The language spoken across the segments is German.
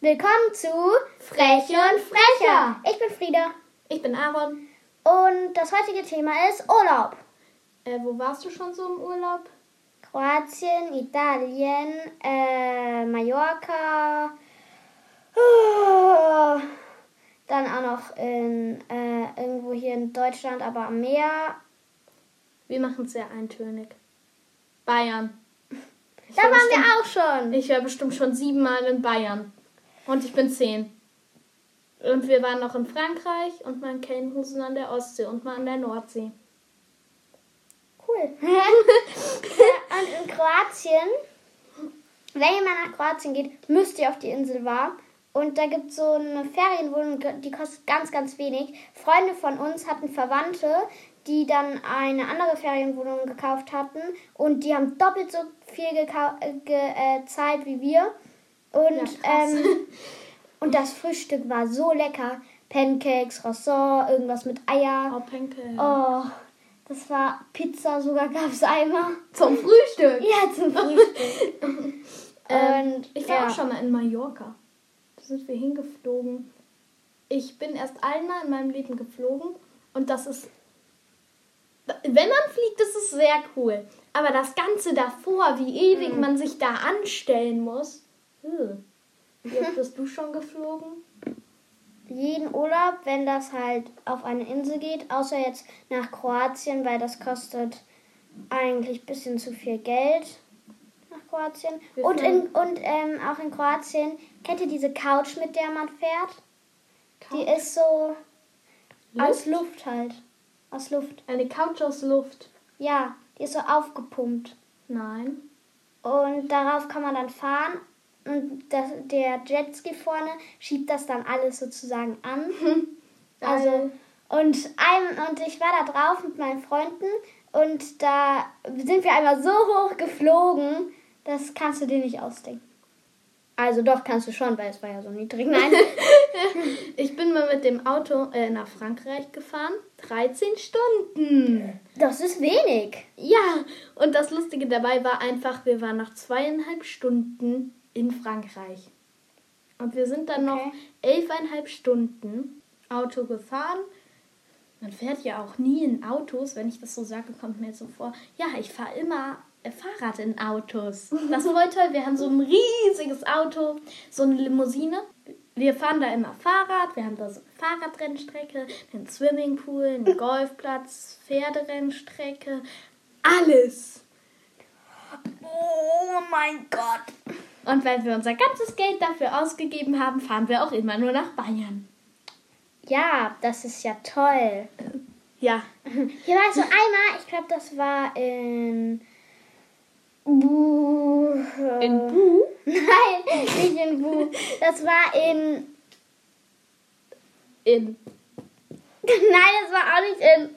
Willkommen zu Frech und Frecher. Ich bin Frieda Ich bin Aaron. und das heutige Thema ist Urlaub. Äh, wo warst du schon so im Urlaub? Kroatien, Italien, äh, Mallorca, dann auch noch in, äh, irgendwo hier in Deutschland, aber am Meer. Wir machen es sehr eintönig. Bayern. Ich Da war waren wir bestimmt- auch schon. Ich war bestimmt schon siebenmal in Bayern. Und ich bin zehn. Und wir waren noch in Frankreich und mal in Kelnhusen an der Ostsee und mal an der Nordsee. Cool. und in Kroatien, wenn ihr mal nach Kroatien geht, müsst ihr auf die Insel War. Und da gibt es so eine Ferienwohnung, die kostet ganz, ganz wenig. Freunde von uns hatten Verwandte, die dann eine andere Ferienwohnung gekauft hatten. Und die haben doppelt so viel gekau- äh, gezahlt wie wir. Und, Ja, ähm, und das Frühstück war so lecker. Pancakes, Croissant, irgendwas mit Eier. Oh, Penke. Oh, das war Pizza, sogar gab es einmal. Zum Frühstück. Ja, zum Frühstück. Ähm, Und ich war ja. auch schon mal in Mallorca. Da sind wir hingeflogen. Ich bin erst einmal in meinem Leben geflogen und das ist. Wenn man fliegt, ist es sehr cool. Aber das Ganze davor, wie ewig Mhm. man sich da anstellen muss. Wie oft bist du schon geflogen? jeden Urlaub, wenn das halt auf eine Insel geht, außer jetzt nach Kroatien, weil das kostet eigentlich ein bisschen zu viel Geld nach Kroatien. Wir Und, in, und ähm, auch in Kroatien, kennt ihr diese Couch, mit der man fährt? Die ist so aus Luft halt. Aus Luft. Eine Couch aus Luft. Ja, die ist so aufgepumpt. Nein. Und darauf kann man dann fahren. Und das, der Jetski vorne schiebt das dann alles sozusagen an. Also, und, ein, und ich war da drauf mit meinen Freunden und da sind wir einmal so hoch geflogen, das kannst du dir nicht ausdenken. Also doch, kannst du schon, weil es war ja so niedrig. Nein. Ich bin mal mit dem Auto äh, nach Frankreich gefahren. 13 Stunden. das ist wenig. Ja, und das Lustige dabei war einfach, wir waren nach zweieinhalb Stunden in Frankreich. Und wir sind dann noch Okay. elfeinhalb Stunden Auto gefahren. Man fährt ja auch nie in Autos. Wenn ich das so sage, kommt mir jetzt so vor, ja, ich fahre immer äh, Fahrrad in Autos. Das ist voll toll. Wir haben so ein riesiges Auto, so eine Limousine. Wir fahren da immer Fahrrad. Wir haben da so eine Fahrradrennstrecke, einen Swimmingpool, einen Golfplatz, Pferderennstrecke. Alles. Oh mein Gott. Und weil wir unser ganzes Geld dafür ausgegeben haben, fahren wir auch immer nur nach Bayern. Ja, das ist ja toll. Ja, Hier war so einmal, ich glaube, das war in. Buh. in Bu. Nein, nicht in Bu. Das war in. In Nein, das war auch nicht in.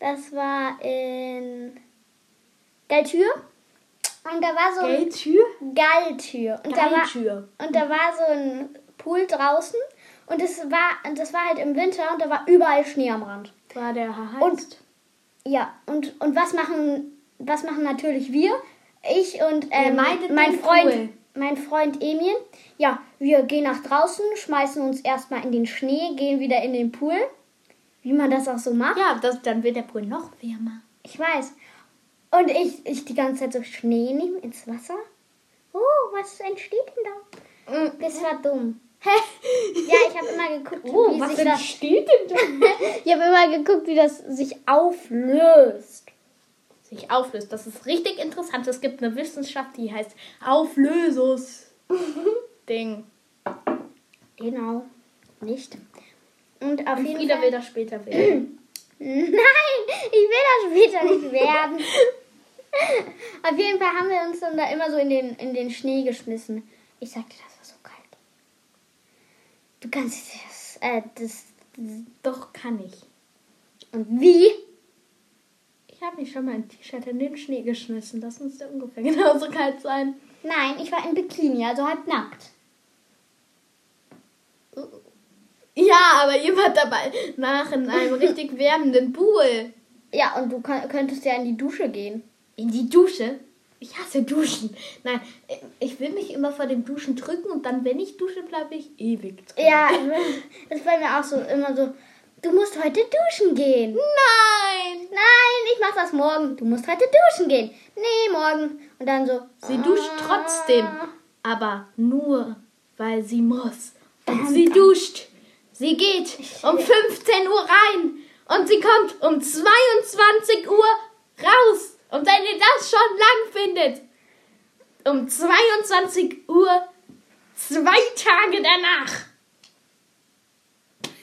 Das war in. Galtür. Und da war so ein. Galtür. Und da war, und da war so ein Pool draußen. Und das war, und das war halt im Winter und da war überall Schnee am Rand. War der heißt. Und- Ja, und, und was machen was machen natürlich wir? Ich und ähm, mein Freund Pool. mein Freund Emil. Ja, wir gehen nach draußen, schmeißen uns erstmal in den Schnee, gehen wieder in den Pool. Wie man das auch so macht. ja, das, dann wird der Pool noch wärmer. Ich weiß. Und ich, ich die ganze Zeit so Schnee nehmen ins Wasser. Oh, was entsteht denn da? Das war dumm. ja, ich habe immer geguckt, Oh, wie was sich das steht denn da? Ich habe immer geguckt, wie das sich auflöst. Sich auflöst. Das ist richtig interessant. Es gibt eine Wissenschaft, die heißt Auflösus. Ding. Genau. Nicht. Und auf Und jeden Frieda Fall. will das später werden. Nein, ich will das später nicht werden. Auf jeden Fall haben wir uns dann da immer so in den, in den Schnee geschmissen. Ich sagte, das war so kalt. Du kannst das, äh, das, das. Doch, kann ich. Und wie? Ich habe mich schon mal ein T-Shirt in den Schnee geschmissen. Das müsste ungefähr genauso kalt sein. Nein, ich war in Bikini, also halb nackt. Ja, aber ihr wart dabei nach in einem richtig wärmenden Pool. Ja, und du könntest ja in die Dusche gehen. In die Dusche? Ich hasse Duschen. Nein, ich will mich immer vor dem Duschen drücken und dann, wenn ich dusche, bleibe ich ewig drin. Ja, das ist bei mir auch so immer so. Du musst heute duschen gehen. Nein! Nein, ich mach das morgen. Du musst heute duschen gehen. Nee, morgen. Und dann so. Sie duscht trotzdem, aber nur, weil sie muss. Und sie duscht. Sie geht um 15 Uhr rein und sie kommt um 22 Uhr raus. Und wenn ihr das schon lang findet, um 22 Uhr zwei Tage danach.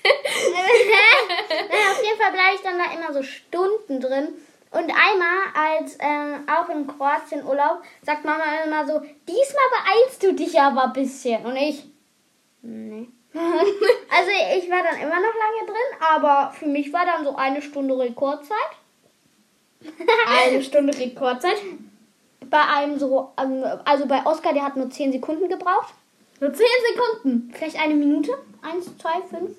naja, auf jeden Fall bleibe ich dann da immer so Stunden drin. Und einmal, als ähm, auch in Kroatien Urlaub, sagt Mama immer so, diesmal beeilst du dich aber ein bisschen. Und ich, nee. also ich war dann immer noch lange drin, aber für mich war dann so eine Stunde Rekordzeit. Eine Stunde Rekordzeit. Bei einem so, ähm, also bei Oscar, der hat nur 10 Sekunden gebraucht. Nur 10 Sekunden. Vielleicht eine Minute? Eins, zwei, fünf.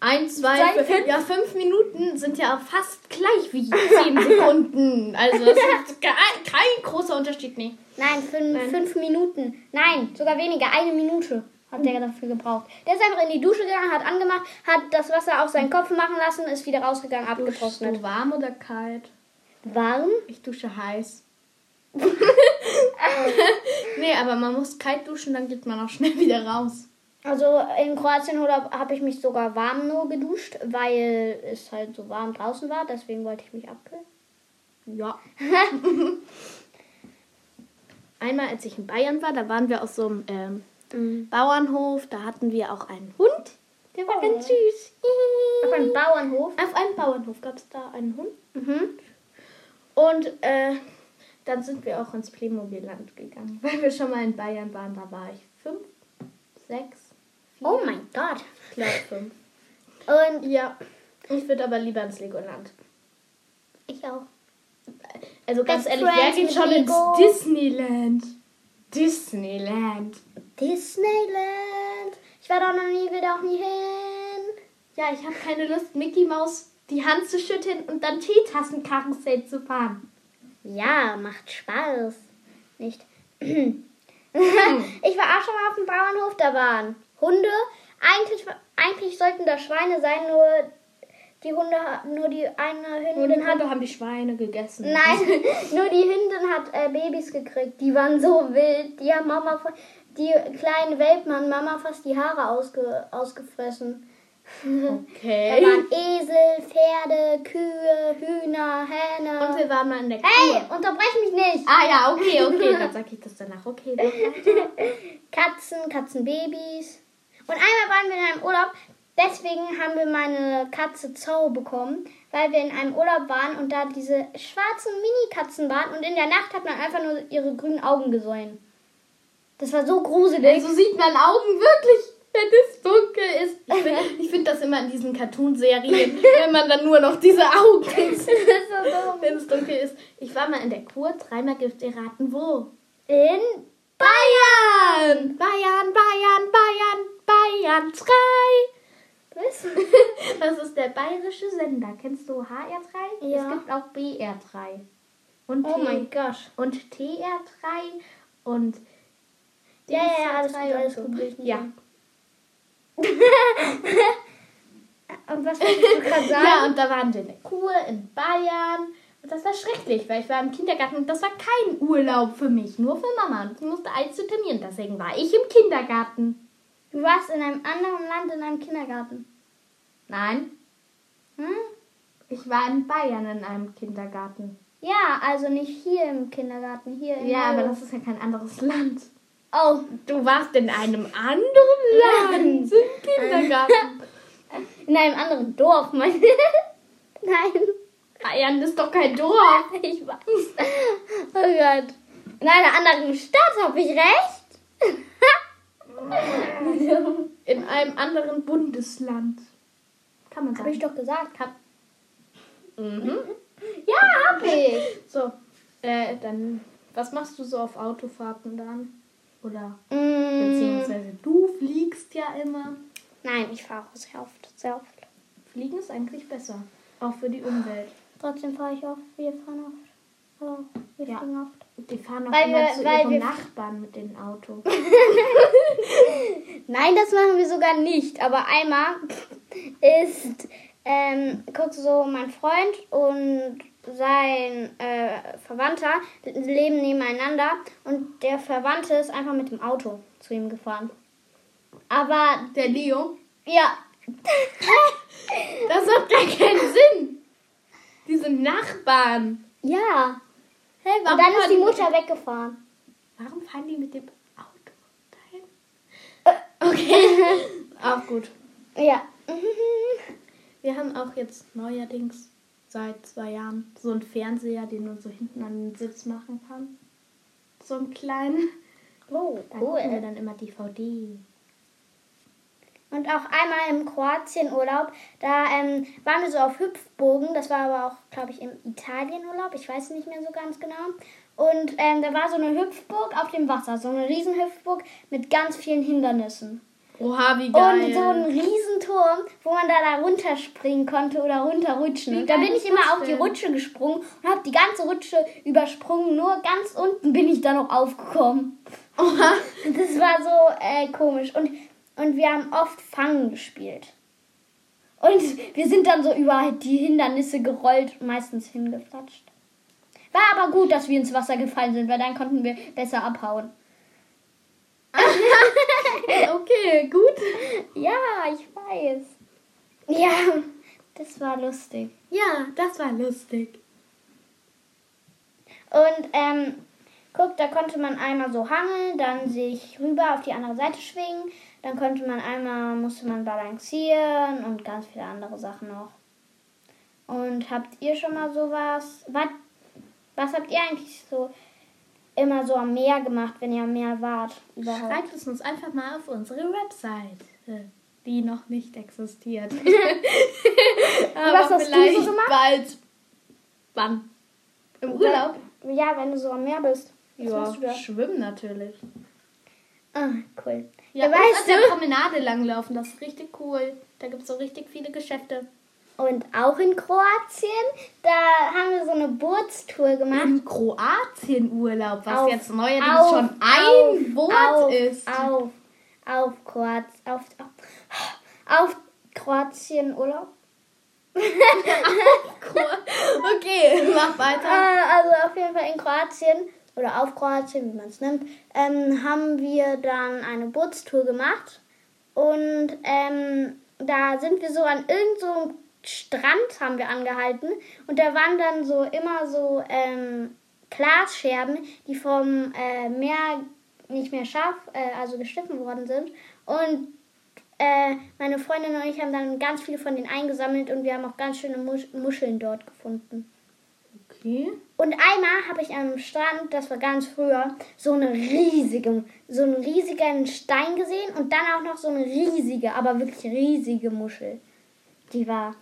Ein, zwei, Zwei, fünf. Ja, fünf Minuten sind ja fast gleich wie 10 Sekunden. Also das ist kein, kein großer Unterschied, nee. Nein, fünf, Nein. fünf Minuten. Nein, sogar weniger. Eine Minute hat der dafür gebraucht. Der ist einfach in die Dusche gegangen, hat angemacht, hat das Wasser auf seinen Kopf machen lassen, ist wieder rausgegangen, abgetrocknet. du warm oder kalt? Warm? Ich dusche heiß. nee, aber man muss kalt duschen, dann geht man auch schnell wieder raus. Also in Kroatien habe ich mich sogar warm nur geduscht, weil es halt so warm draußen war. Deswegen wollte ich mich abkühlen. Ja. Einmal, als ich in Bayern war, da waren wir auf so einem ähm, Bauernhof. Da hatten wir auch einen Hund. Der war Oh. ganz süß. Auf einem Bauernhof. Auf einem Bauernhof gab es da einen Hund. Mhm. Und äh, dann sind wir auch ins Playmobil-Land gegangen, weil wir schon mal in Bayern waren. Da war ich fünf, sechs, vier. Oh mein Gott. Ich glaube fünf. Und Ja. Ich würde aber lieber ins Legoland. ich auch. Also ganz Best ehrlich, wer geht schon ins Lego. Disneyland? Disneyland. Disneyland. Ich war doch noch nie, will da auch nie hin. Ja, ich habe keine Lust, Mickey Maus die Hand zu schütteln und dann Teetassenkarussell zu fahren. Ja, macht Spaß. Nicht. ich war auch schon mal auf dem Bauernhof, da waren Hunde. Eigentlich, eigentlich sollten da Schweine sein, nur die Hunde, nur die eine Nur die Hündin hat. Hunde haben die Schweine gegessen. Nein, nur die Hündin hat äh, Babys gekriegt. Die waren so wild. Die haben Mama, die kleinen Welpen haben Mama fast die Haare ausge, ausgefressen. Da Okay. waren Esel, Pferde, Kühe, Hühner, Hähne. Und wir waren mal in der hey, Kur. unterbrech mich nicht. Ah ja, okay, okay. Dann sag ich das danach. Okay. dann- Katzen, Katzenbabys. Und einmal waren wir in einem Urlaub. Deswegen haben wir meine Katze Zoe bekommen, weil wir in einem Urlaub waren und da diese schwarzen Mini-Katzen waren und in der Nacht hat man einfach nur ihre grünen Augen gesehen. Das war so gruselig. Also sieht man Augen wirklich, wenn es dunkel ist. Ich finde ich find das immer in diesen Cartoon-Serien, wenn man dann nur noch diese Augen sieht, so wenn es dunkel ist. Ich war mal in der Kur, dreimal gibt ihr raten, wo? In Bayern! Bayern, Bayern, Bayern, Bayern 3. was? Das ist der bayerische Sender. Kennst du HR3? Ja. Es gibt auch BR3. Und, Oh T mein Gott. und TR3 und Ja, ja, ja, alles DSR3 gut, alles so. gut, nicht Ja. Und was wolltest du gerade sagen? ja, und da waren wir in der Kur in Bayern. Und das war schrecklich, weil ich war im Kindergarten und das war kein Urlaub für mich, nur für Mama. Und ich musste alles zu terminieren. Deswegen war ich im Kindergarten. Du warst in einem anderen Land in einem Kindergarten. Nein, Hm? ich war in Bayern in einem Kindergarten. Ja, also nicht hier im Kindergarten, hier in Ja, aber Euro. das ist ja kein anderes Land. Oh, Du warst in einem anderen Land im Kindergarten. in einem anderen Dorf, mein. Nein, Bayern ist doch kein Dorf. ich weiß. Oh Gott. In einer anderen Stadt habe ich recht. In einem anderen Bundesland. Kann man Habe ich sagen. doch gesagt. Kann. Mhm. Ja, hab ich. So, äh, dann, was machst du so auf Autofahrten dann? Oder, Mm, beziehungsweise du fliegst ja immer. nein, ich fahre sehr oft, sehr oft. Fliegen ist eigentlich besser. Auch für die Umwelt. Trotzdem fahre ich oft. Wir fahren oft. Aber wir Ja. fliegen oft. Die fahren auch Weil immer wir- zu weil ihrem wir- Nachbarn mit dem Auto. Nein, das machen wir sogar nicht. Aber einmal ist, ähm, guck so, mein Freund und sein äh, Verwandter leben nebeneinander und der Verwandte ist einfach mit dem Auto zu ihm gefahren. Aber Der Leo? ja, Das hat gar keinen Sinn. Die sind Nachbarn. ja. Hey, Und dann ist die Mutter weggefahren. Warum fahren die mit dem Auto dahin? Okay. auch gut. Ja. Wir haben auch jetzt neuerdings seit zwei Jahren so einen Fernseher, den man so hinten an den Sitz machen kann. So einen kleinen. Oh, Da gucken wir cool. dann immer DVD. Und auch einmal im Kroatien-Urlaub, da ähm, waren wir so auf Hüpfbogen. Das war aber auch, glaube ich, im Italien-Urlaub. Ich weiß nicht mehr so ganz genau. Und ähm, da war so eine Hüpfburg auf dem Wasser. So eine riesen Hüpfburg mit ganz vielen Hindernissen. Oha, wie Und so ein Riesenturm, wo man da, da runterspringen konnte oder runterrutschen. Und da geil bin ich immer auf die? Rutsche gesprungen und habe die ganze Rutsche übersprungen. Nur ganz unten bin ich da noch aufgekommen. Oha. Das war so äh, komisch. Und, und wir haben oft Fangen gespielt. Und wir sind dann so über die Hindernisse gerollt, meistens hingeflatscht. War aber gut, dass wir ins Wasser gefallen sind, weil dann konnten wir besser abhauen. Okay, gut. Ja, ich weiß. Ja, das war lustig. Ja, das war lustig. Und ähm, guck, da konnte man einmal so hangeln, dann sich rüber auf die andere Seite schwingen. Dann konnte man einmal, musste man balancieren und ganz viele andere Sachen noch. Und habt ihr schon mal sowas? Was, was habt ihr eigentlich so immer so am Meer gemacht, wenn ihr am Meer wart? Überhaupt? Schreibt es uns einfach mal auf unsere Website, die noch nicht existiert. Aber was hast du so vielleicht gemacht? bald. Wann? Im Urlaub? Ja, wenn du so am Meer bist. Was Ja, du schwimmen natürlich. Ah, cool. Ja, Ja, weißt an der du? Promenade langlaufen, das ist richtig cool. Da gibt es so richtig viele Geschäfte. Und auch in Kroatien, da haben wir so eine Bootstour gemacht. Im Kroatien-Urlaub, was Auf- jetzt neuerdings auf- schon ein auf- Wort ist. Auf, auf Kroatien, auf, auf, auf Kroatien Urlaub. Okay, mach weiter. Äh, also auf jeden Fall in Kroatien oder auf Kroatien, wie man es nennt, ähm, haben wir dann eine Bootstour gemacht. Und ähm, da sind wir so an irgendeinem so Strand haben wir angehalten. Und da waren dann so immer so ähm, Glasscherben, die vom äh, Meer nicht mehr scharf, äh, also geschliffen worden sind. Und äh, meine Freundin und ich haben dann ganz viele von denen eingesammelt und wir haben auch ganz schöne Musch Muscheln dort gefunden. Okay. Und einmal habe ich am Strand, das war ganz früher, so eine riesige, so einen riesigen Stein gesehen und dann auch noch so eine riesige, aber wirklich riesige Muschel. Die war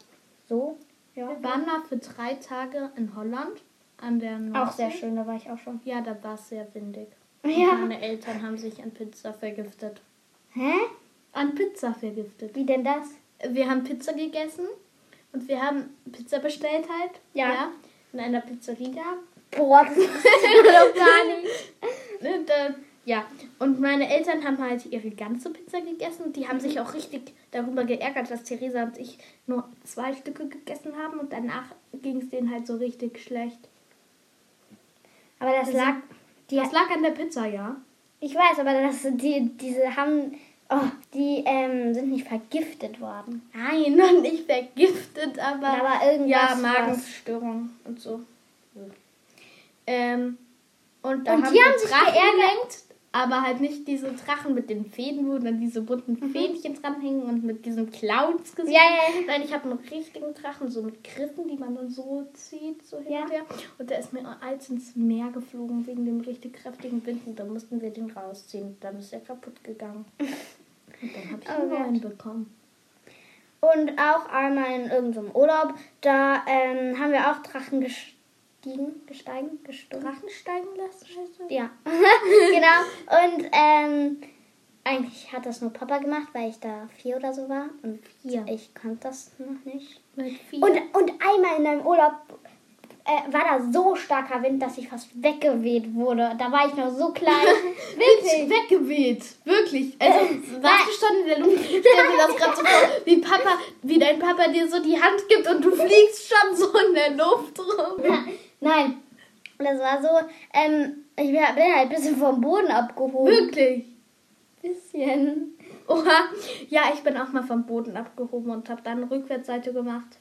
so, ja. Wir waren mal für drei Tage in Holland an der Nordsee. Auch sehr schön, da war ich auch schon. Ja, da war es sehr windig. Und Ja. Meine Eltern haben sich an Pizza vergiftet. Hä? An Pizza vergiftet. Wie denn das? Wir haben Pizza gegessen und wir haben Pizza bestellt halt. Ja. in einer Pizzeria. Boah, das ist. Und, äh, ja, und meine Eltern haben halt ihre ganze Pizza gegessen und die haben sich auch richtig darüber geärgert, dass Theresa und ich nur zwei Stücke gegessen haben und danach ging es denen halt so richtig schlecht. Aber das lag, die, Das lag an der Pizza, ja. ich weiß, aber das, die, diese haben, oh, die ähm, sind nicht vergiftet worden. Nein, noch nicht vergiftet, aber, Aber irgendwas ja. Magenstörung und so. Ähm, und da Und haben die haben sich geärgert. Aber halt nicht diese Drachen mit den Fäden, wo dann diese bunten Mhm. Fähnchen dranhängen und mit diesem Clowns-Gesicht. Ja, ja, ja. Nein, ich habe einen richtigen Drachen, so mit Griffen, die man dann so zieht, so hin Ja. und her. Und der ist mir als ins Meer geflogen wegen dem richtig kräftigen Wind und da mussten wir den rausziehen. Dann ist er kaputt gegangen. Und dann habe ich Oh einen neuen bekommen. Und auch einmal in irgendeinem Urlaub, da ähm, haben wir auch Drachen gestiegen, gesteigen, gestochen. Drachen steigen lassen? das? Ja, genau. Und ähm, eigentlich hat das nur Papa gemacht, weil ich da vier oder so war. Und Vier. ich konnte das noch nicht. Mit vier. Und, und einmal in einem Urlaub äh, war da so starker Wind, dass ich fast weggeweht wurde. Da war ich noch so klein. Wirklich. Weggeweht. Wirklich. Also, warst du schon in der Luft? Stell dir das gerade so vor, wie Papa, wie dein Papa dir so die Hand gibt und du fliegst schon so in der Luft rum. Nein. Das war so, ähm, ich bin halt ein bisschen vom Boden abgehoben. Wirklich. Bisschen. Oha. Ja, ich bin auch mal vom Boden abgehoben und habe dann Rückwärtsseite gemacht.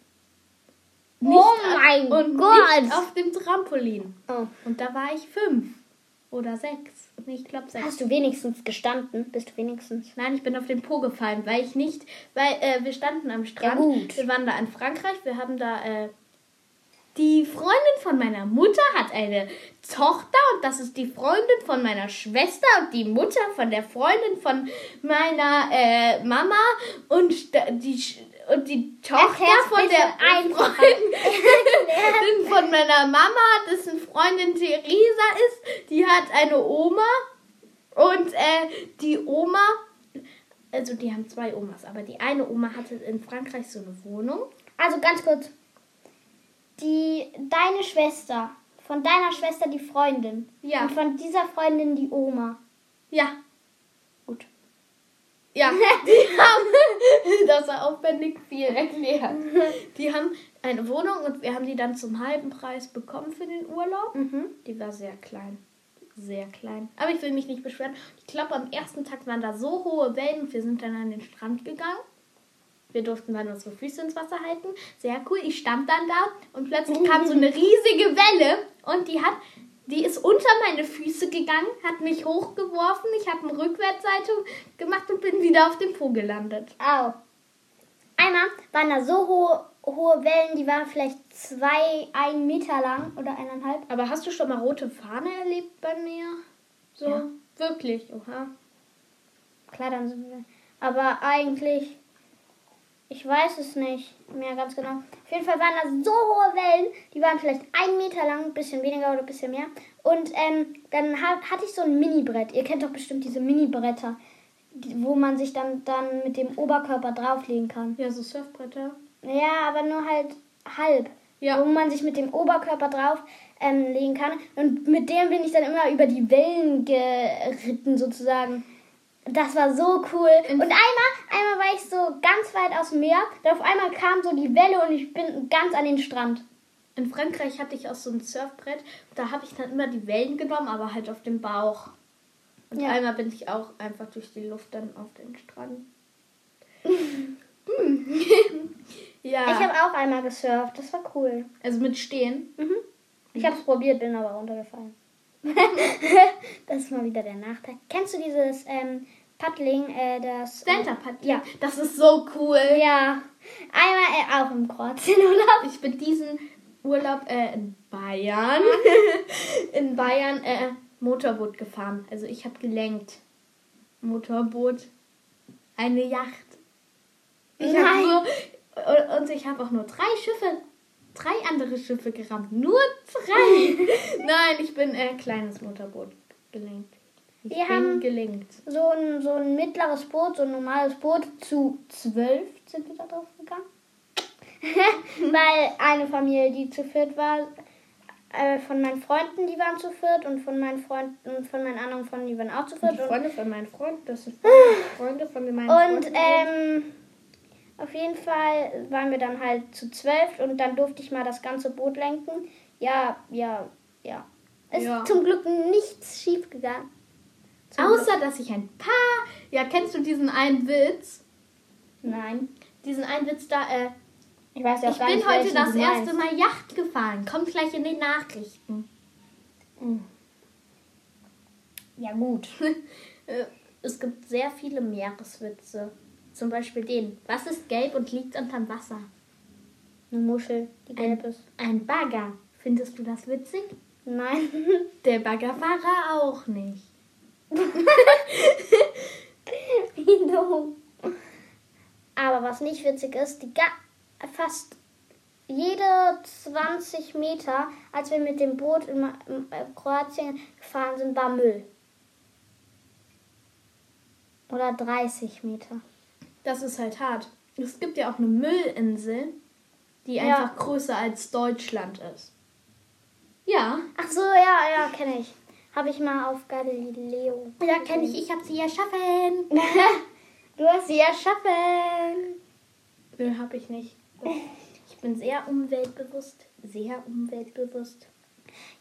oh ab- mein und Gott. Nicht auf dem Trampolin. Oh. Und da war ich fünf oder sechs. Nee, ich glaube sechs. Hast du wenigstens gestanden? Bist du wenigstens? Nein, ich bin auf den Po gefallen, weil ich nicht, weil äh, wir standen am Strand. Ja, gut. Wir waren da in Frankreich. Wir haben da äh, die Freundin von meiner Mutter hat eine Tochter und das ist die Freundin von meiner Schwester und die Mutter von der Freundin von meiner äh, Mama und die und die Tochter Erklär's von der. Freundin von meiner Mama, dessen Freundin Theresa ist, die hat eine Oma und äh, die Oma, also die haben zwei Omas, aber die eine Oma hatte in Frankreich so eine Wohnung. Also ganz kurz. Die, deine Schwester, von deiner Schwester die Freundin. Ja. Und von dieser Freundin die Oma. Ja, Gut. ja, die haben, das war aufwendig viel erklärt. Die haben eine Wohnung und wir haben die dann zum halben Preis bekommen für den Urlaub. Mhm. Die war sehr klein. Sehr klein. Aber ich will mich nicht beschweren. Ich glaube, am ersten Tag waren da so hohe Wellen und wir sind dann an den Strand gegangen. Wir durften dann unsere Füße ins Wasser halten. Sehr cool. Ich stand dann da und plötzlich kam so eine riesige Welle und die hat, die ist unter meine Füße gegangen, hat mich hochgeworfen. Ich habe eine Rückwärtsseite gemacht und bin wieder auf dem Po gelandet. Au. Einmal waren da so hohe, hohe Wellen, die waren vielleicht zwei, ein Meter lang oder eineinhalb. Aber hast du schon mal rote Fahne erlebt bei mir? So, Ja. wirklich, oha. Klar, dann sind wir. Aber eigentlich, ich weiß es nicht mehr ganz genau. Auf jeden Fall waren da so hohe Wellen, die waren vielleicht ein Meter lang, ein bisschen weniger oder ein bisschen mehr. Und ähm, dann ha hatte ich so ein Mini-Brett. Ihr kennt doch bestimmt diese Mini-Bretter, die- wo man sich dann, dann mit dem Oberkörper drauflegen kann. Ja, so Surfbretter. Ja, aber nur halt halb. Ja. Wo man sich mit dem Oberkörper drauf ähm, legen kann. Und mit dem bin ich dann immer über die Wellen geritten, sozusagen. Das war so cool. Und einmal, einmal war ich so ganz weit aus dem Meer. Dann auf einmal kam so die Welle und ich bin ganz an den Strand. In Frankreich hatte ich auch so ein Surfbrett. Da habe ich dann immer die Wellen genommen, aber halt auf dem Bauch. Und Ja. einmal bin ich auch einfach durch die Luft dann auf den Strand. ja. Ich habe auch einmal gesurft. Das war cool. also mit Stehen. Mhm. Ich habe es probiert, bin aber runtergefallen. das ist mal wieder der Nachteil. Kennst du dieses ähm, Paddling, äh, das... Stand-up hat Ja. Das ist so cool. Ja, einmal äh, auch im Kroatienurlaub. Ich bin diesen Urlaub äh, in Bayern. in Bayern äh, Motorboot gefahren. Also ich habe gelenkt. Motorboot. Eine Yacht. Ich hab so, und, und ich habe auch nur drei Schiffe, drei andere Schiffe gerammt. Nur drei. Nein, ich bin äh, kleines Motorboot gelenkt. Ich Wir bin haben- gelenkt. So ein, so ein mittleres Boot, so ein normales Boot. Zu zwölf sind wir da drauf gegangen. Weil eine Familie, die zu viert war, äh, von meinen Freunden, die waren zu viert und von meinen Freunden, von meinen anderen Freunden, die waren auch zu viert. Und, Freunde von meinem Freund, das sind Freunde von meinen und Freunden. ähm, auf jeden Fall waren wir dann halt zu zwölf und dann durfte ich mal das ganze Boot lenken. Ja, ja, ja. Ist Ja. zum Glück nichts schief gegangen. Zum Außer, dass ich ein paar. Ja, kennst du diesen einen Witz? Nein. Diesen einen Witz da, äh, Ich weiß ja auch ich bin heute das erste. Mal Yacht gefahren. Kommt gleich in den Nachrichten. Ja, gut. Äh, es gibt sehr viele Meereswitze. Zum Beispiel den. Was ist gelb und liegt unterm Wasser? Eine Muschel, die gelb Ein, ist. ein Bagger. Findest du das witzig? Nein. Der Baggerfahrer auch nicht. Wie dumm. Aber was nicht witzig ist, die ga fast jede 20 Meter, als wir mit dem Boot in, in Kroatien gefahren sind, war Müll. Oder 30 Meter. Das ist halt hart. Es gibt ja auch eine Müllinsel, die Ja. einfach größer als Deutschland ist. Ja. Ach so, ja, ja, kenne ich. Habe ich mal auf Galileo. Ja, kenne ich. Ich habe sie erschaffen. Du hast sie erschaffen. Nö, habe ich nicht. Ich bin sehr umweltbewusst. Sehr umweltbewusst.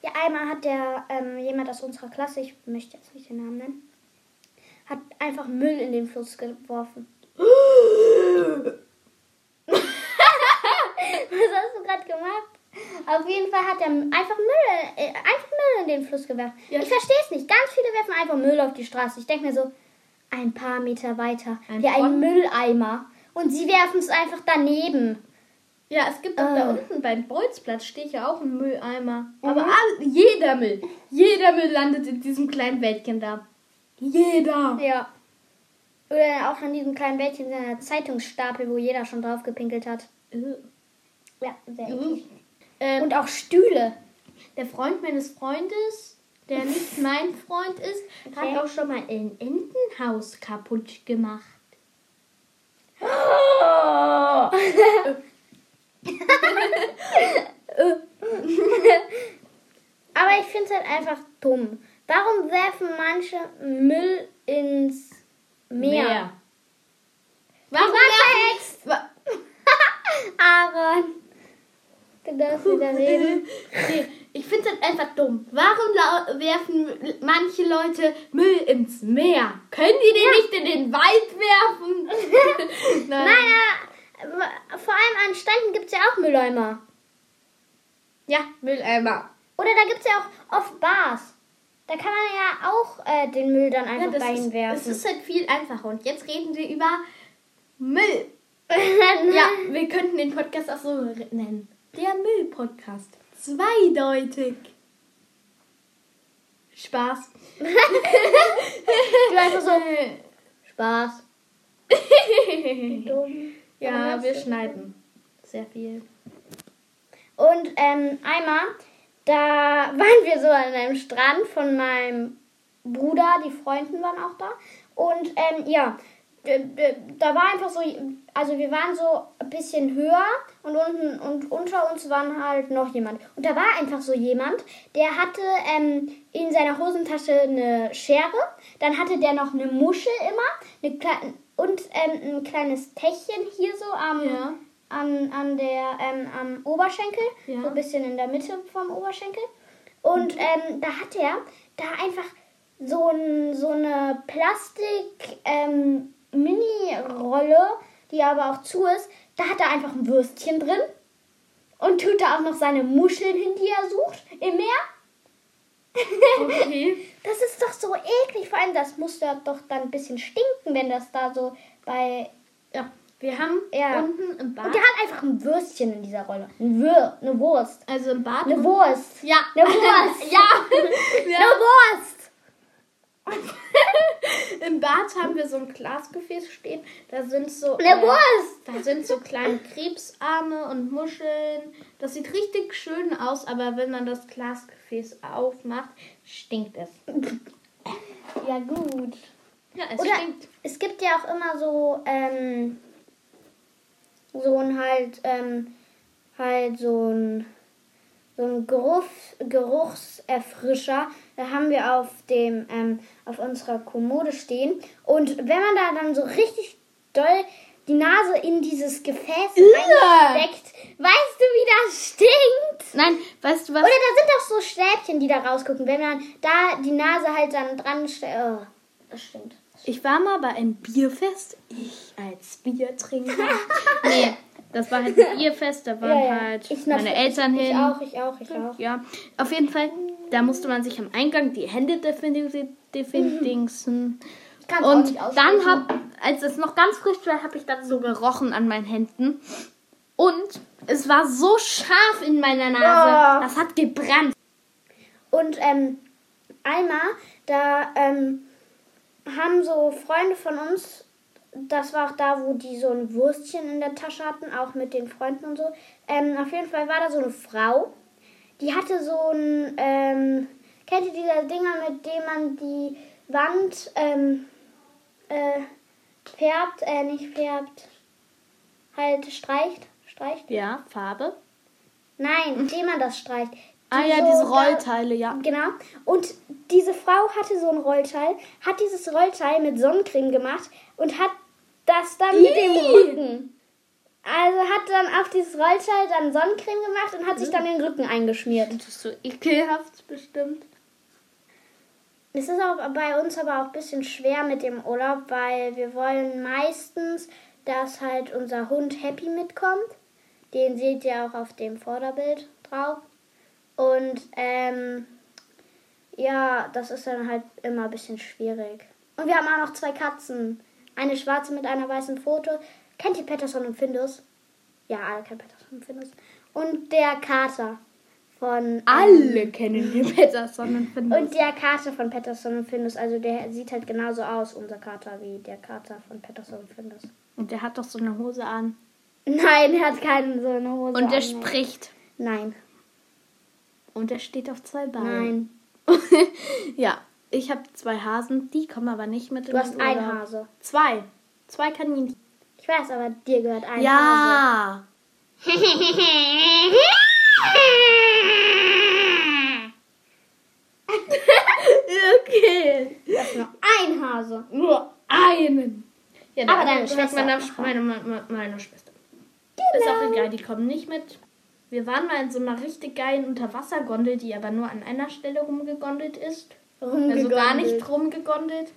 Ja, einmal hat der ähm, jemand aus unserer Klasse, ich möchte jetzt nicht den Namen nennen, hat einfach Müll in den Fluss geworfen. Was hast du gerade gemacht? Auf jeden Fall hat er einfach Müll, äh, einfach Müll in den Fluss gewerfen. Ja. Ich verstehe es nicht. Ganz viele werfen einfach Müll auf die Straße. Ich denke mir so, ein paar Meter weiter, Ein wie ein? Mülleimer. Und sie werfen es einfach daneben. Ja, es gibt auch da Ah. unten beim Bolzplatz steht ja auch ein Mülleimer. Aber all, jeder Müll, jeder Müll landet in diesem kleinen Wäldchen da. Jeder. Ja. Oder auch an diesem kleinen Bällchen seiner Zeitungsstapel, wo jeder schon drauf gepinkelt hat. Äh, Ja, sehr eklig. Ähm, Und auch Stühle. der Freund meines Freundes, der nicht mein Freund ist, Okay. hat auch schon mal ein Entenhaus kaputt gemacht. Aber ich finde es halt einfach dumm. Warum werfen manche Müll ins Meer? Warum Ich war werfen- Wa- Aaron. Du darfst wieder reden. Nee, ich finde es halt einfach dumm. Warum werfen manche Leute Müll ins Meer? Können die den nicht in den Wald werfen? Nein. Nein, aber vor allem an Standen gibt es ja auch Mülleimer. Ja, Mülleimer. Oder da gibt es ja auch oft Bars. Da kann man ja auch äh, den Müll dann Ja, einfach ist, reinwerfen. das ist halt viel einfacher. Und jetzt reden wir über Müll. ja. Ja, wir könnten den Podcast auch so nennen. Der Müll-Podcast. Zweideutig. Spaß. Du einfach so, Spaß. Dumm. ja, wir schneiden. Sehr viel. Und ähm, einmal, da waren wir so an einem Strand von meinem Bruder, die Freunden waren auch da. Und ähm, ja, da war einfach so, also wir waren so ein bisschen höher und unten und unter uns waren halt noch jemand. Und da war einfach so jemand, der hatte ähm, in seiner Hosentasche eine Schere, dann hatte der noch eine Muschel immer eine und ähm, ein kleines Täschchen hier so am, Ja. An, an der, ähm, am Oberschenkel, Ja. so ein bisschen in der Mitte vom Oberschenkel. Und ähm, da hat er da einfach so, ein, so eine Plastik ähm, die aber auch zu ist. Da hat er einfach ein Würstchen drin und tut da auch noch seine Muscheln hin, die er sucht im Meer. Okay. Das ist doch so eklig. Vor allem, das muss ja doch dann ein bisschen stinken, wenn das da so bei. Wir haben Ja. unten im Bad. Und der hat einfach ein Würstchen in dieser Rolle. Ein Wür eine Wurst. also im Bad. Eine Wurst. Ja. Eine Wurst. ja. Eine Wurst. Im Bad haben wir so ein Glasgefäß stehen. Da sind so. Eine Wurst. Da sind so kleine Krebsarme und Muscheln. Das sieht richtig schön aus, aber wenn man das Glasgefäß aufmacht, stinkt es. Ja, gut. Ja, es Oder stinkt. es gibt ja auch immer so, ähm, so ein halt, ähm, halt so ein, so ein Geruch, Geruchserfrischer. Da haben wir auf dem, ähm, auf unserer Kommode stehen. Und wenn man da dann so richtig doll die Nase in dieses Gefäß reinsteckt, weißt du, wie das stinkt? Nein, weißt du was? Oder da sind doch so Stäbchen, die da rausgucken. Wenn man da die Nase halt dann dran stellt. Oh, das stimmt. Ich war mal bei einem Bierfest. Ich als Biertrinker. nee, das war halt ein Bierfest. Da waren Ja, ja. halt Ich noch- meine Eltern ich hin. auch, ich auch, ich auch. Ja, auf jeden Fall, da musste man sich am Eingang die Hände. Kann's auch Und dann hab, als es noch ganz frisch war, habe ich dann so gerochen an meinen Händen. Und es war so scharf in meiner Nase. Ja. Das hat gebrannt. Und ähm, einmal, da ähm, haben so Freunde von uns, das war auch da, wo die so ein Würstchen in der Tasche hatten, auch mit den Freunden und so. Ähm, auf jeden Fall war da so eine Frau, die hatte so ein, ähm, kennt ihr diese Dinger, mit denen man die Wand ähm, äh, färbt, äh, nicht färbt, halt streicht, streicht? Ja, Farbe. Nein, indem man das streicht. Ah ja, diese Rollteile, ja. Genau. Und diese Frau hatte so ein Rollteil, hat dieses Rollteil mit Sonnencreme gemacht und hat das dann mit dem. Rücken. Also hat dann auf dieses Rollteil dann Sonnencreme gemacht und hat sich dann den Rücken eingeschmiert. Das ist so ekelhaft bestimmt. Es ist auch bei uns aber auch ein bisschen schwer mit dem Urlaub, weil wir wollen meistens, dass halt unser Hund Happy mitkommt. Den seht ihr auch auf dem Vorderbild drauf. Und ähm, ja, das ist dann halt immer ein bisschen schwierig. Und wir haben auch noch zwei Katzen. Eine schwarze mit einer weißen Foto. Kennt ihr Patterson und Findus? Ja, alle kennen Patterson und Findus. Und der Kater von... ähm, Alle kennen den Peterson und finden und der Kater von Patterson und Findus, also der sieht halt genauso aus, unser Kater, wie der Kater von Patterson und Findus. Und der hat doch so eine Hose an. Nein, er hat keine so eine Hose. Und der an. spricht. Nein, Und der steht auf zwei Beinen. nein. ja, ich habe zwei Hasen, die kommen aber nicht mit Du hast einen Urlaub. Hase. Zwei. Zwei Kaninchen. Ich weiß, aber dir gehört ein Hase. Ja. okay. Du hast nur ein Hase. Nur einen. Ja, Aber deine Schwester Meine, meine, meine, meine Schwester. Ist auch egal, die kommen nicht mit. Wir waren mal in so einer richtig geilen Unterwassergondel, die aber nur an einer Stelle rumgegondelt ist. Also gar nicht rumgegondelt.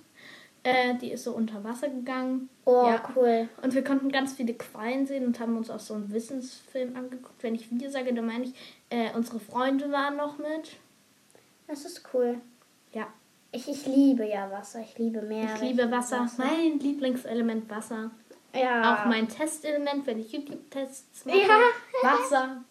Äh, die ist so unter Wasser gegangen. Oh, Ja. cool. Und wir konnten ganz viele Quallen sehen und haben uns auch so einen Wissensfilm angeguckt. Wenn ich wir sage, dann meine ich, äh, unsere Freunde waren noch mit. Das ist cool. Ja, Ich, ich liebe ja Wasser. Ich liebe Meer. ich liebe Wasser. Mein Lieblingselement Wasser. Ja. Auch mein Testelement, wenn ich YouTube-Tests mache. Ja. Wasser.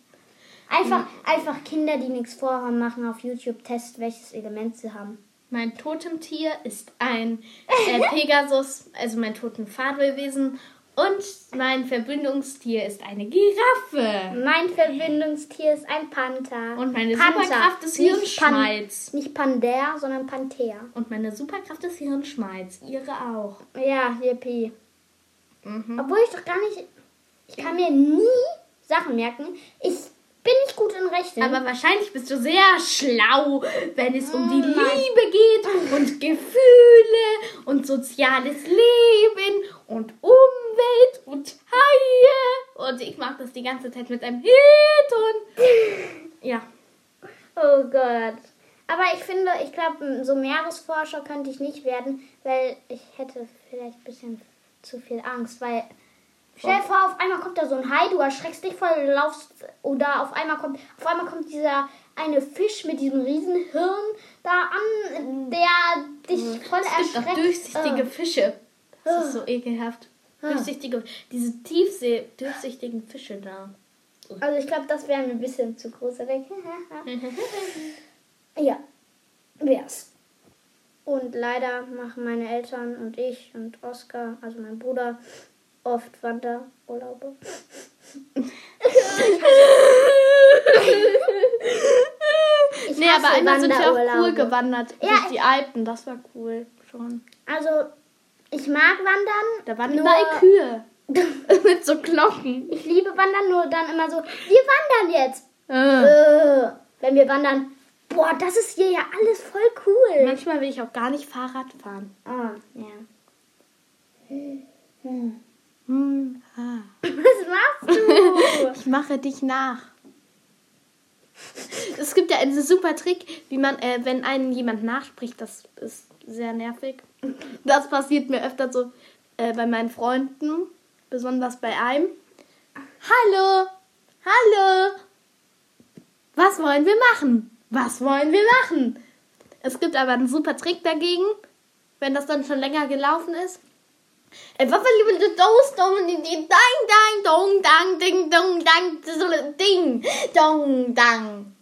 Einfach, einfach Kinder, die nichts vorhaben, machen auf YouTube Test, welches Element sie haben. Mein Totemtier ist ein äh, Pegasus, also mein Totenfabelwesen. Und mein Verbindungstier ist eine Giraffe. Mein Verbindungstier ist ein Panther. Und meine Panther. Superkraft ist Nicht Pan- Hirnschmalz. Nicht Panther, sondern Panther. Und meine Superkraft ist Hirnschmalz. Ihre auch. Ja, yippie. Mhm. Obwohl ich doch gar nicht. Ich kann mir nie Sachen merken. Ich bin nicht gut in Rechnen. Aber wahrscheinlich bist du sehr schlau, wenn es um die Nein. Liebe geht und Gefühle und soziales Leben und Umwelt und Haie. Und ich mache das die ganze Zeit mit einem Hilton. Ja. oh Gott. Aber ich finde, ich glaube, so Meeresforscher könnte ich nicht werden, weil ich hätte vielleicht ein bisschen zu viel Angst, weil. Stell dir vor, auf einmal kommt da so ein Hai, du erschreckst dich voll, laufst, oder auf einmal kommt, auf einmal kommt dieser eine Fisch mit diesem riesen Hirn da an, der dich voll Es gibt auch erschreckt. durchsichtige Äh. Fische. Das ist so Ah. ekelhaft. Durchsichtige, diese Tiefsee, durchsichtigen Fische da. Also ich glaube, das wäre mir ein bisschen zu gruselig. ja, wär's. Und leider machen meine Eltern und ich und Oskar, also mein Bruder, oft Wanderurlaube. Ich nee, aber einmal sind wir auch cool gewandert Ja, durch die Alpen. Das war cool schon. Also, ich mag Wandern. Da waren nur, überall Kühe. Mit so Glocken. Ich liebe Wandern, nur dann immer so, wir wandern jetzt. Äh. Äh, wenn wir wandern, boah, das ist hier ja alles voll cool. Manchmal will ich auch gar nicht Fahrrad fahren. Ah, ja. Hm, ah. Was machst du? Ich mache dich nach. Es gibt ja einen super Trick, wie man, äh, wenn einen jemand nachspricht, das ist sehr nervig. Das passiert mir öfter so äh, bei meinen Freunden, besonders bei einem. Hallo, hallo, was wollen wir machen? Was wollen wir machen? Es gibt aber einen super Trick dagegen, wenn das dann schon länger gelaufen ist. Äh, was will ich das dong ding ding dang dong dang ding dong dang ding dong dang.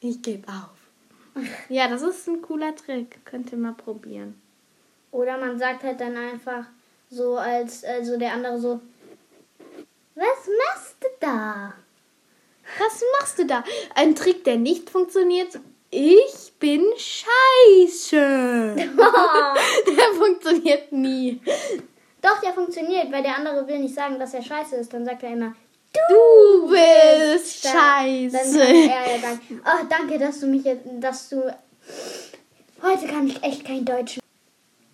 Ich gebe auf. Ja, das ist ein cooler Trick. Könnt ihr mal probieren. Oder man sagt halt dann einfach so, als also der andere so, was machst du da? Was machst du da? Ein Trick, der nicht funktioniert. Ich bin scheiße. der funktioniert nie. Doch, der funktioniert, weil der andere will nicht sagen, dass er scheiße ist. Dann sagt er immer, Du bist Dann- Dann kann scheiße. er ja sagen, oh, danke, dass du mich jetzt, dass du, heute kann ich echt kein Deutsch.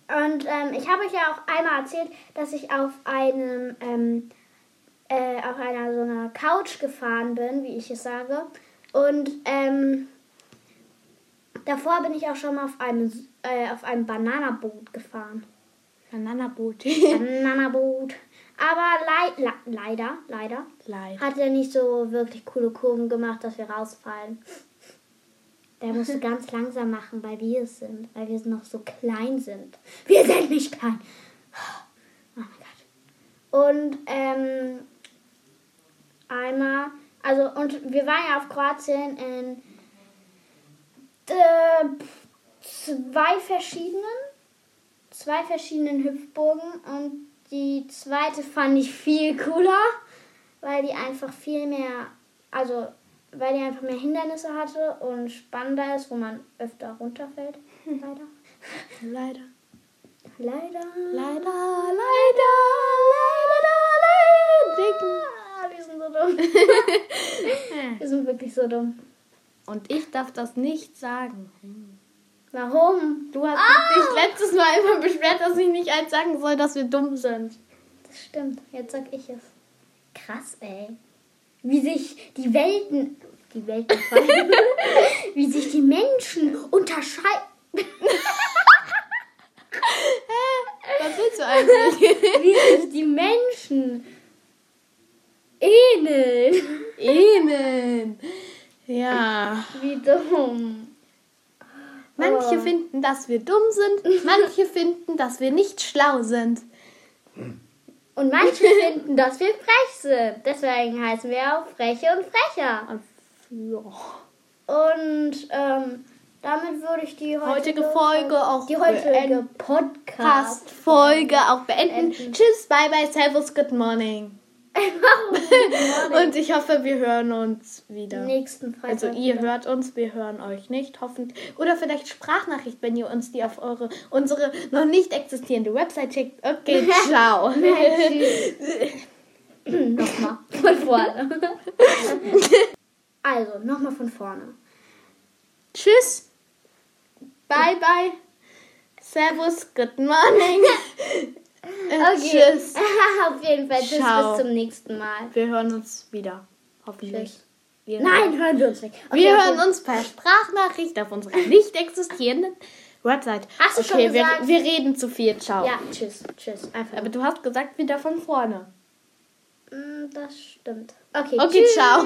Und ähm, ich habe euch ja auch einmal erzählt, dass ich auf einem, ähm, äh, auf einer so einer Couch gefahren bin, wie ich es sage. Und ähm, davor bin ich auch schon mal auf einem, äh, auf einem Bananaboot gefahren. Bananaboot. Bananaboot. Aber lei le leider, leider, Leid. hat er nicht so wirklich coole Kurven gemacht, dass wir rausfallen. Der musste ganz langsam machen, weil wir es sind, weil wir noch so klein sind. Wir sind nicht klein. Oh mein Gott. Und ähm, einmal, also und wir waren ja auf Kroatien in äh, zwei verschiedenen, zwei verschiedenen Hüpfburgen und die zweite fand ich viel cooler, weil die einfach viel mehr, also weil die einfach mehr Hindernisse hatte und spannender ist, wo man öfter runterfällt. Leider. Leider. Leider. Leider, leider, leider, leider. Ah, wir sind so dumm. wir sind wirklich so dumm. Und ich darf das nicht sagen. Warum? Du hast dich letztes Mal immer beschwert, dass ich nicht eins sagen soll, dass wir dumm sind. Das stimmt. Jetzt sag ich es. Krass, ey. Wie sich die Welten. Die Welten fallen. wie sich die Menschen unterscheiden. Was willst du eigentlich? Wie sich die Menschen ähneln. Ähneln. Ja. Wie dumm. Manche Oh. finden, dass wir dumm sind, manche finden, dass wir nicht schlau sind. Und manche finden, dass wir frech sind. Deswegen heißen wir auch Freche und Frecher. Und ähm, damit würde ich die heutige, Heutige Folge auch die heutige Podcast-Folge auch beenden. Beenden. Tschüss, bye bye, servus, good morning. Und ich hoffe, wir hören uns wieder. nächsten Freitag. Also ihr wieder. hört uns, wir hören euch nicht, hoffentlich. Oder vielleicht Sprachnachricht, wenn ihr uns die auf eure unsere noch nicht existierende Website schickt. Okay, ciao. Nochmal von vorne. also, nochmal von vorne. Tschüss. Bye bye. Servus, good morning. Äh, Tschüss. Auf jeden Fall. Tschüss, bis zum nächsten Mal. Wir hören uns wieder. Hoffentlich. Wir Nein, hören wir uns nicht. Okay, Wir okay. hören uns per Sprachnachricht auf unserer nicht existierenden Website. Hast du schon okay, wir, gesagt? wir reden zu viel. Ciao. Ja, tschüss. Tschüss. Einfach. Aber du hast gesagt, wieder von vorne. Mm, Das stimmt. Okay, Okay, tschüss. ciao.